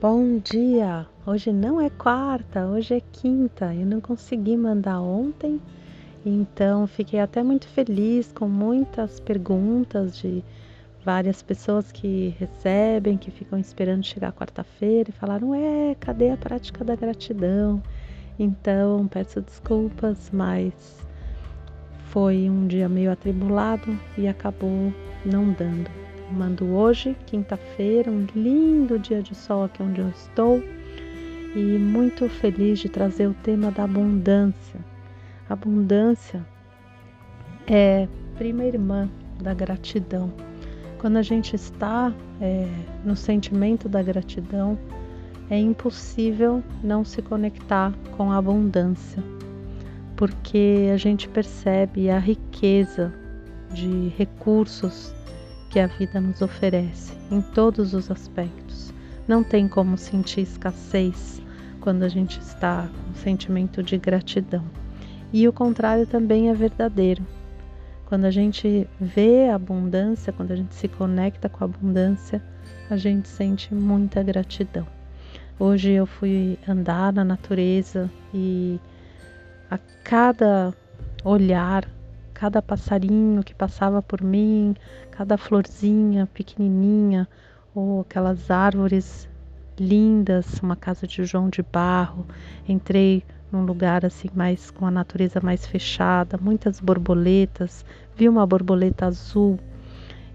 Bom dia! Hoje não é quarta, hoje é quinta. Eu não consegui mandar ontem, então fiquei até muito feliz com muitas perguntas de várias pessoas que recebem, que ficam esperando chegar quarta-feira e falaram: "É, cadê a prática da gratidão?". Então, peço desculpas, mas foi um dia meio atribulado e acabou não dando. Mando hoje, quinta-feira, um lindo dia de sol aqui onde eu estou e muito feliz de trazer o tema da abundância. Abundância é prima irmã da gratidão. Quando a gente está é, no sentimento da gratidão, é impossível não se conectar com a abundância, porque a gente percebe a riqueza de recursos que a vida nos oferece em todos os aspectos. Não tem como sentir escassez quando a gente está com sentimento de gratidão. E o contrário também é verdadeiro. Quando a gente vê a abundância, quando a gente se conecta com a abundância, a gente sente muita gratidão. Hoje eu fui andar na natureza e a cada olhar cada passarinho que passava por mim, cada florzinha pequenininha, ou aquelas árvores lindas, uma casa de João de barro. Entrei num lugar assim mais com a natureza mais fechada, muitas borboletas, vi uma borboleta azul.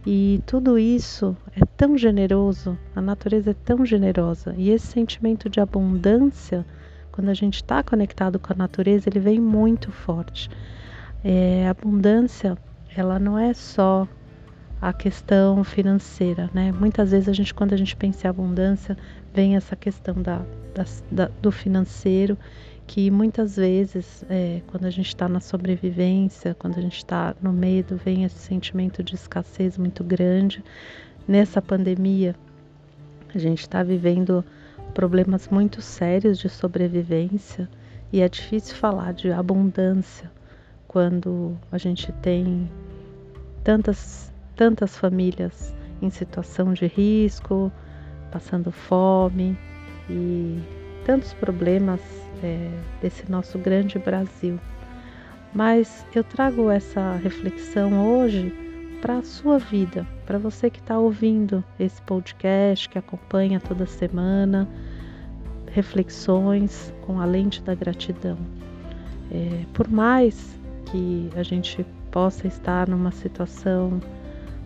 E tudo isso é tão generoso, a natureza é tão generosa. E esse sentimento de abundância, quando a gente está conectado com a natureza, ele vem muito forte. É, abundância, ela não é só a questão financeira, né? Muitas vezes a gente, quando a gente pensa em abundância, vem essa questão da, da, da do financeiro, que muitas vezes, é, quando a gente está na sobrevivência, quando a gente está no medo, vem esse sentimento de escassez muito grande. Nessa pandemia, a gente está vivendo problemas muito sérios de sobrevivência e é difícil falar de abundância quando a gente tem tantas, tantas famílias em situação de risco, passando fome e tantos problemas é, desse nosso grande Brasil. Mas eu trago essa reflexão hoje para a sua vida, para você que está ouvindo esse podcast, que acompanha toda semana, reflexões com a lente da gratidão. É, por mais que a gente possa estar numa situação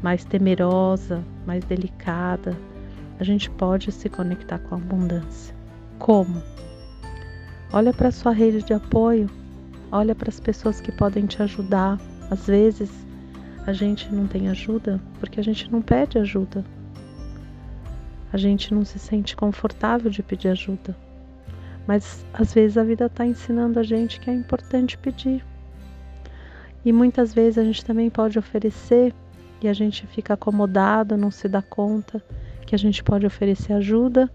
mais temerosa, mais delicada, a gente pode se conectar com a abundância. Como? Olha para a sua rede de apoio, olha para as pessoas que podem te ajudar. Às vezes a gente não tem ajuda porque a gente não pede ajuda. A gente não se sente confortável de pedir ajuda. Mas às vezes a vida está ensinando a gente que é importante pedir. E muitas vezes a gente também pode oferecer e a gente fica acomodado, não se dá conta que a gente pode oferecer ajuda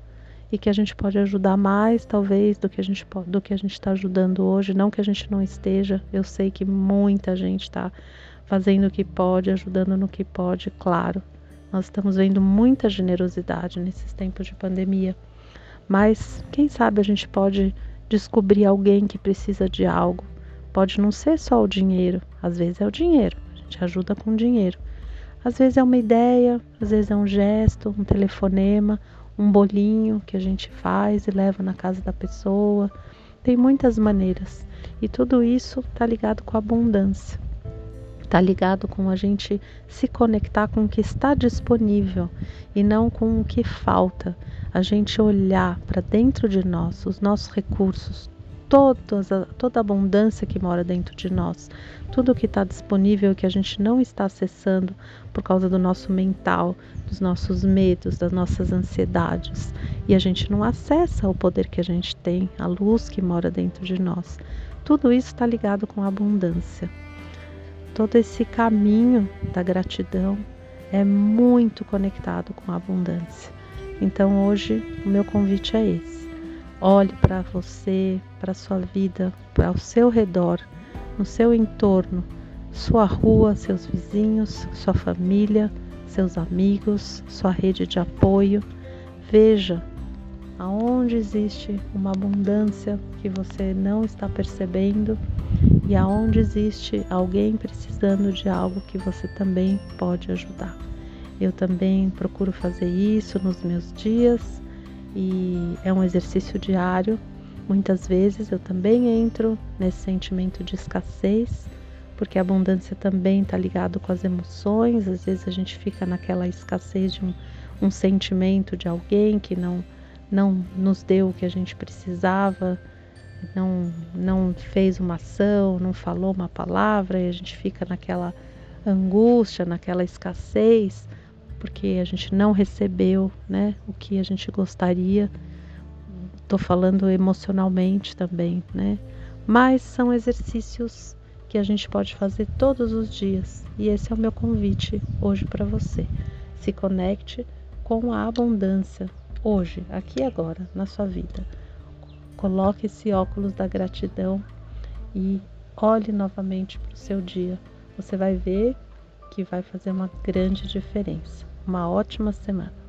e que a gente pode ajudar mais, talvez, do que a gente do que a gente está ajudando hoje. Não que a gente não esteja. Eu sei que muita gente está fazendo o que pode, ajudando no que pode, claro. Nós estamos vendo muita generosidade nesses tempos de pandemia. Mas quem sabe a gente pode descobrir alguém que precisa de algo Pode não ser só o dinheiro, às vezes é o dinheiro, a gente ajuda com dinheiro. Às vezes é uma ideia, às vezes é um gesto, um telefonema, um bolinho que a gente faz e leva na casa da pessoa. Tem muitas maneiras e tudo isso está ligado com a abundância. Está ligado com a gente se conectar com o que está disponível e não com o que falta. A gente olhar para dentro de nós, os nossos recursos, todas, toda a abundância que mora dentro de nós, tudo que está disponível que a gente não está acessando por causa do nosso mental, dos nossos medos, das nossas ansiedades. E a gente não acessa o poder que a gente tem, a luz que mora dentro de nós. Tudo isso está ligado com a abundância. Todo esse caminho da gratidão é muito conectado com a abundância. Então hoje o meu convite é esse Olhe para você, para sua vida, para o seu redor, no seu entorno, sua rua, seus vizinhos, sua família, seus amigos, sua rede de apoio. Veja aonde existe uma abundância que você não está percebendo e aonde existe alguém precisando de algo que você também pode ajudar. Eu também procuro fazer isso nos meus dias e é um exercício diário. Muitas vezes eu também entro nesse sentimento de escassez, porque a abundância também está ligado com as emoções. Às vezes a gente fica naquela escassez de um, um sentimento de alguém que não não nos deu o que a gente precisava, não não fez uma ação, não falou uma palavra e a gente fica naquela angústia, naquela escassez porque a gente não recebeu né, o que a gente gostaria. Estou falando emocionalmente também, né? Mas são exercícios que a gente pode fazer todos os dias. E esse é o meu convite hoje para você. Se conecte com a abundância hoje, aqui e agora, na sua vida. Coloque esse óculos da gratidão e olhe novamente para o seu dia. Você vai ver que vai fazer uma grande diferença. Uma ótima semana.